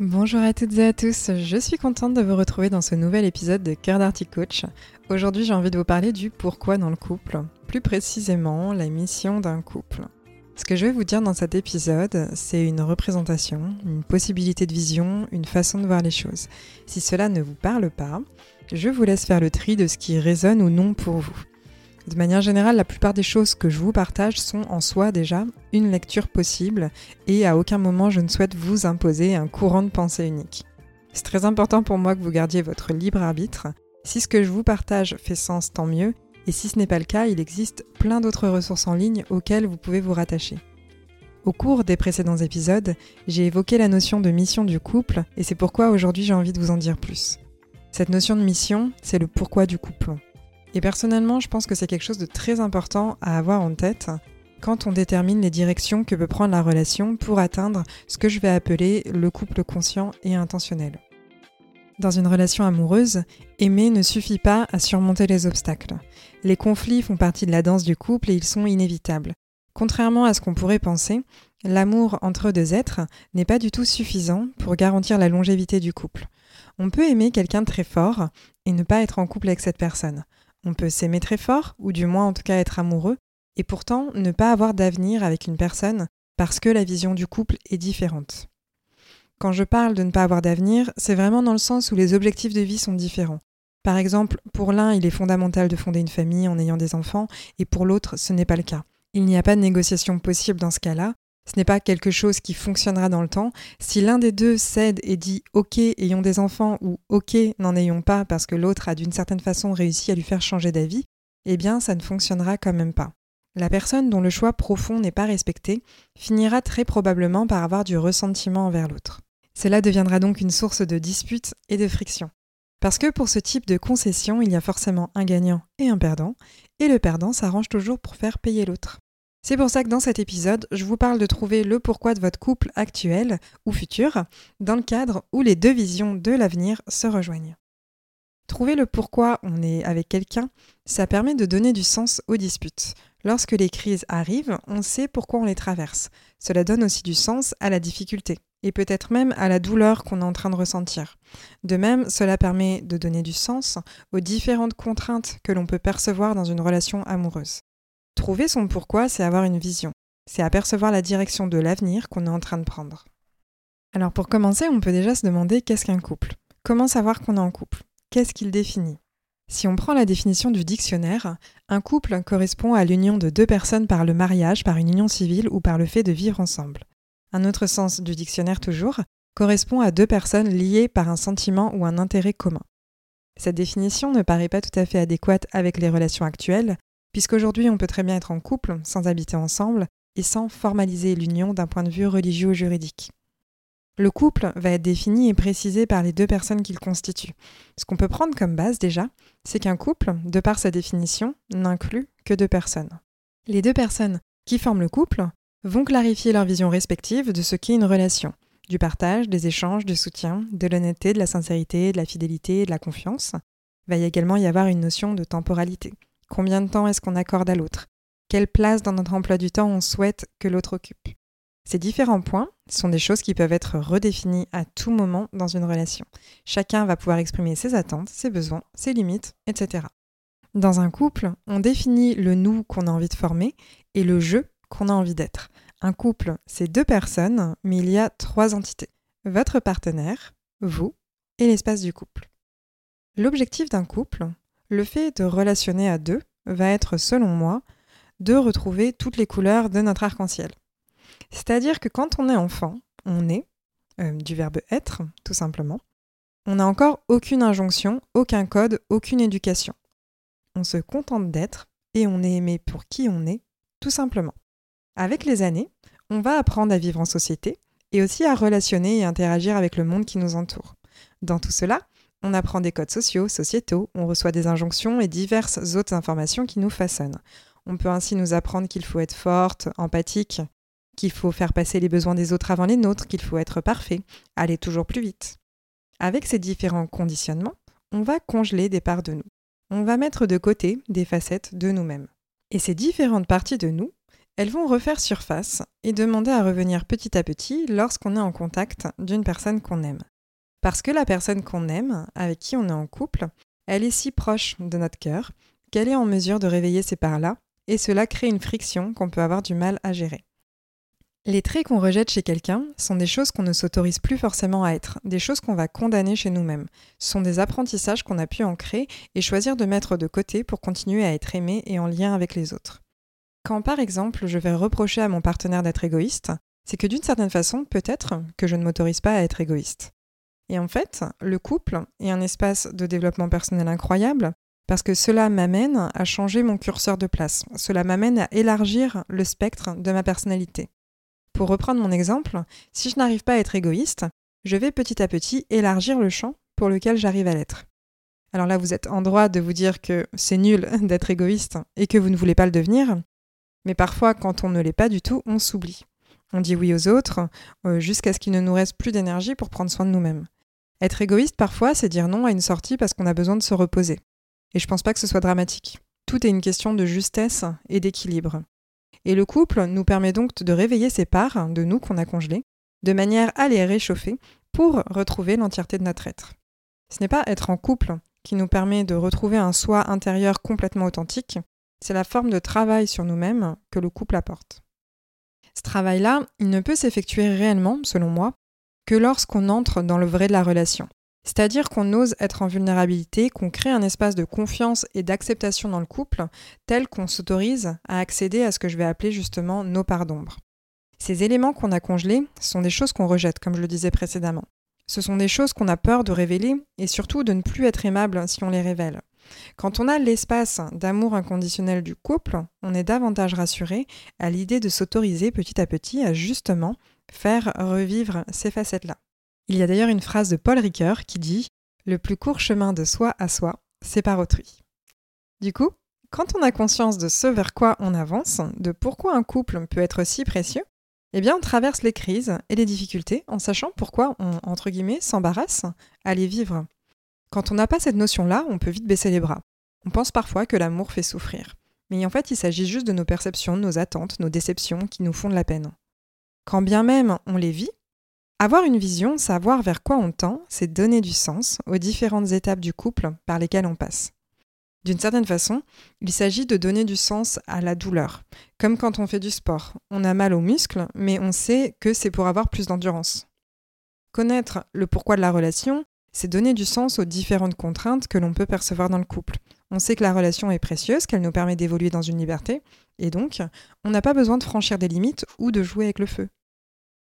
Bonjour à toutes et à tous, je suis contente de vous retrouver dans ce nouvel épisode de Cœur d'Arty Coach. Aujourd'hui j'ai envie de vous parler du pourquoi dans le couple, plus précisément la mission d'un couple. Ce que je vais vous dire dans cet épisode, c'est une représentation, une possibilité de vision, une façon de voir les choses. Si cela ne vous parle pas, je vous laisse faire le tri de ce qui résonne ou non pour vous. De manière générale, la plupart des choses que je vous partage sont en soi déjà une lecture possible et à aucun moment je ne souhaite vous imposer un courant de pensée unique. C'est très important pour moi que vous gardiez votre libre arbitre. Si ce que je vous partage fait sens, tant mieux, et si ce n'est pas le cas, il existe plein d'autres ressources en ligne auxquelles vous pouvez vous rattacher. Au cours des précédents épisodes, j'ai évoqué la notion de mission du couple et c'est pourquoi aujourd'hui j'ai envie de vous en dire plus. Cette notion de mission, c'est le pourquoi du couple. Et personnellement, je pense que c'est quelque chose de très important à avoir en tête quand on détermine les directions que peut prendre la relation pour atteindre ce que je vais appeler le couple conscient et intentionnel. Dans une relation amoureuse, aimer ne suffit pas à surmonter les obstacles. Les conflits font partie de la danse du couple et ils sont inévitables. Contrairement à ce qu'on pourrait penser, l'amour entre deux êtres n'est pas du tout suffisant pour garantir la longévité du couple. On peut aimer quelqu'un de très fort et ne pas être en couple avec cette personne. On peut s'aimer très fort, ou du moins en tout cas être amoureux, et pourtant ne pas avoir d'avenir avec une personne parce que la vision du couple est différente. Quand je parle de ne pas avoir d'avenir, c'est vraiment dans le sens où les objectifs de vie sont différents. Par exemple, pour l'un, il est fondamental de fonder une famille en ayant des enfants, et pour l'autre, ce n'est pas le cas. Il n'y a pas de négociation possible dans ce cas-là, ce n'est pas quelque chose qui fonctionnera dans le temps. Si l'un des deux cède et dit OK, ayons des enfants ou OK, n'en ayons pas parce que l'autre a d'une certaine façon réussi à lui faire changer d'avis, eh bien ça ne fonctionnera quand même pas. La personne dont le choix profond n'est pas respecté finira très probablement par avoir du ressentiment envers l'autre. Cela deviendra donc une source de disputes et de friction. Parce que pour ce type de concession, il y a forcément un gagnant et un perdant, et le perdant s'arrange toujours pour faire payer l'autre. C'est pour ça que dans cet épisode, je vous parle de trouver le pourquoi de votre couple actuel ou futur, dans le cadre où les deux visions de l'avenir se rejoignent. Trouver le pourquoi on est avec quelqu'un, ça permet de donner du sens aux disputes. Lorsque les crises arrivent, on sait pourquoi on les traverse. Cela donne aussi du sens à la difficulté, et peut-être même à la douleur qu'on est en train de ressentir. De même, cela permet de donner du sens aux différentes contraintes que l'on peut percevoir dans une relation amoureuse. Trouver son pourquoi, c'est avoir une vision. C'est apercevoir la direction de l'avenir qu'on est en train de prendre. Alors pour commencer, on peut déjà se demander qu'est-ce qu'un couple? Comment savoir qu'on est en couple? Qu'est-ce qu'il définit? Si on prend la définition du dictionnaire, un couple correspond à l'union de deux personnes par le mariage, par une union civile ou par le fait de vivre ensemble. Un autre sens du dictionnaire toujours correspond à deux personnes liées par un sentiment ou un intérêt commun. Cette définition ne paraît pas tout à fait adéquate avec les relations actuelles, puisqu'aujourd'hui on peut très bien être en couple sans habiter ensemble et sans formaliser l'union d'un point de vue religieux ou juridique. Le couple va être défini et précisé par les deux personnes qu'il constitue. Ce qu'on peut prendre comme base déjà, c'est qu'un couple, de par sa définition, n'inclut que deux personnes. Les deux personnes qui forment le couple vont clarifier leur vision respective de ce qu'est une relation, du partage, des échanges, du soutien, de l'honnêteté, de la sincérité, de la fidélité, de la confiance. Il va également y avoir une notion de temporalité. Combien de temps est-ce qu'on accorde à l'autre? Quelle place dans notre emploi du temps on souhaite que l'autre occupe? Ces différents points sont des choses qui peuvent être redéfinies à tout moment dans une relation. Chacun va pouvoir exprimer ses attentes, ses besoins, ses limites, etc. Dans un couple, on définit le nous qu'on a envie de former et le je qu'on a envie d'être. Un couple, c'est deux personnes, mais il y a trois entités. Votre partenaire, vous et l'espace du couple. L'objectif d'un couple, le fait de relationner à deux va être, selon moi, de retrouver toutes les couleurs de notre arc-en-ciel. C'est-à-dire que quand on est enfant, on est, euh, du verbe être, tout simplement, on n'a encore aucune injonction, aucun code, aucune éducation. On se contente d'être et on est aimé pour qui on est, tout simplement. Avec les années, on va apprendre à vivre en société et aussi à relationner et interagir avec le monde qui nous entoure. Dans tout cela, on apprend des codes sociaux, sociétaux, on reçoit des injonctions et diverses autres informations qui nous façonnent. On peut ainsi nous apprendre qu'il faut être forte, empathique, qu'il faut faire passer les besoins des autres avant les nôtres, qu'il faut être parfait, aller toujours plus vite. Avec ces différents conditionnements, on va congeler des parts de nous. On va mettre de côté des facettes de nous-mêmes. Et ces différentes parties de nous, elles vont refaire surface et demander à revenir petit à petit lorsqu'on est en contact d'une personne qu'on aime. Parce que la personne qu'on aime, avec qui on est en couple, elle est si proche de notre cœur qu'elle est en mesure de réveiller ces parts-là, et cela crée une friction qu'on peut avoir du mal à gérer. Les traits qu'on rejette chez quelqu'un sont des choses qu'on ne s'autorise plus forcément à être, des choses qu'on va condamner chez nous-mêmes. Ce sont des apprentissages qu'on a pu ancrer et choisir de mettre de côté pour continuer à être aimé et en lien avec les autres. Quand par exemple je vais reprocher à mon partenaire d'être égoïste, c'est que d'une certaine façon, peut-être que je ne m'autorise pas à être égoïste. Et en fait, le couple est un espace de développement personnel incroyable parce que cela m'amène à changer mon curseur de place, cela m'amène à élargir le spectre de ma personnalité. Pour reprendre mon exemple, si je n'arrive pas à être égoïste, je vais petit à petit élargir le champ pour lequel j'arrive à l'être. Alors là, vous êtes en droit de vous dire que c'est nul d'être égoïste et que vous ne voulez pas le devenir, mais parfois, quand on ne l'est pas du tout, on s'oublie. On dit oui aux autres euh, jusqu'à ce qu'il ne nous reste plus d'énergie pour prendre soin de nous-mêmes. Être égoïste, parfois, c'est dire non à une sortie parce qu'on a besoin de se reposer. Et je pense pas que ce soit dramatique. Tout est une question de justesse et d'équilibre. Et le couple nous permet donc de réveiller ces parts de nous qu'on a congelées, de manière à les réchauffer pour retrouver l'entièreté de notre être. Ce n'est pas être en couple qui nous permet de retrouver un soi intérieur complètement authentique, c'est la forme de travail sur nous-mêmes que le couple apporte. Ce travail-là, il ne peut s'effectuer réellement, selon moi, que lorsqu'on entre dans le vrai de la relation. C'est-à-dire qu'on ose être en vulnérabilité, qu'on crée un espace de confiance et d'acceptation dans le couple, tel qu'on s'autorise à accéder à ce que je vais appeler justement nos parts d'ombre. Ces éléments qu'on a congelés sont des choses qu'on rejette, comme je le disais précédemment. Ce sont des choses qu'on a peur de révéler et surtout de ne plus être aimable si on les révèle. Quand on a l'espace d'amour inconditionnel du couple, on est davantage rassuré à l'idée de s'autoriser petit à petit à justement faire revivre ces facettes-là. Il y a d'ailleurs une phrase de Paul Ricoeur qui dit Le plus court chemin de soi à soi, c'est par autrui. Du coup, quand on a conscience de ce vers quoi on avance, de pourquoi un couple peut être si précieux, eh bien on traverse les crises et les difficultés en sachant pourquoi on, entre s'embarrasse à les vivre. Quand on n'a pas cette notion-là, on peut vite baisser les bras. On pense parfois que l'amour fait souffrir. Mais en fait, il s'agit juste de nos perceptions, nos attentes, nos déceptions qui nous font de la peine. Quand bien même on les vit, avoir une vision, savoir vers quoi on tend, c'est donner du sens aux différentes étapes du couple par lesquelles on passe. D'une certaine façon, il s'agit de donner du sens à la douleur, comme quand on fait du sport. On a mal aux muscles, mais on sait que c'est pour avoir plus d'endurance. Connaître le pourquoi de la relation, c'est donner du sens aux différentes contraintes que l'on peut percevoir dans le couple. On sait que la relation est précieuse, qu'elle nous permet d'évoluer dans une liberté, et donc on n'a pas besoin de franchir des limites ou de jouer avec le feu.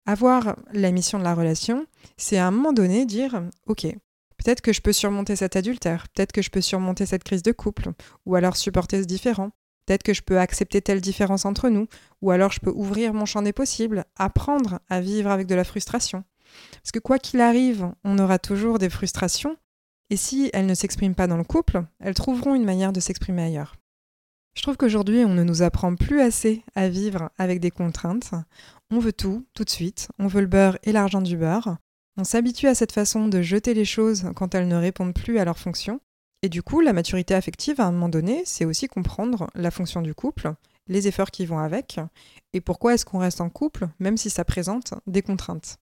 Avoir la mission de la relation, c'est à un moment donné dire Ok, peut-être que je peux surmonter cet adultère, peut-être que je peux surmonter cette crise de couple, ou alors supporter ce différent, peut-être que je peux accepter telle différence entre nous, ou alors je peux ouvrir mon champ des possibles, apprendre à vivre avec de la frustration. Parce que quoi qu'il arrive, on aura toujours des frustrations, et si elles ne s'expriment pas dans le couple, elles trouveront une manière de s'exprimer ailleurs. Je trouve qu'aujourd'hui, on ne nous apprend plus assez à vivre avec des contraintes. On veut tout, tout de suite. On veut le beurre et l'argent du beurre. On s'habitue à cette façon de jeter les choses quand elles ne répondent plus à leur fonction. Et du coup, la maturité affective, à un moment donné, c'est aussi comprendre la fonction du couple, les efforts qui vont avec, et pourquoi est-ce qu'on reste en couple, même si ça présente des contraintes.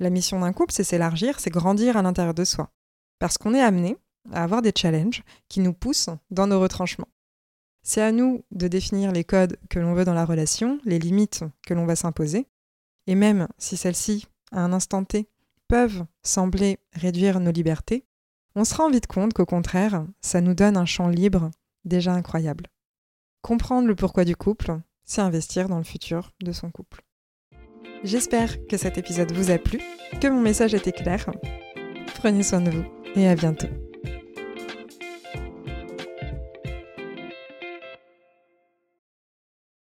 La mission d'un couple, c'est s'élargir, c'est grandir à l'intérieur de soi. Parce qu'on est amené à avoir des challenges qui nous poussent dans nos retranchements. C'est à nous de définir les codes que l'on veut dans la relation, les limites que l'on va s'imposer, et même si celles-ci, à un instant T, peuvent sembler réduire nos libertés, on se rend vite compte qu'au contraire, ça nous donne un champ libre déjà incroyable. Comprendre le pourquoi du couple, c'est investir dans le futur de son couple. J'espère que cet épisode vous a plu, que mon message était clair. Prenez soin de vous et à bientôt.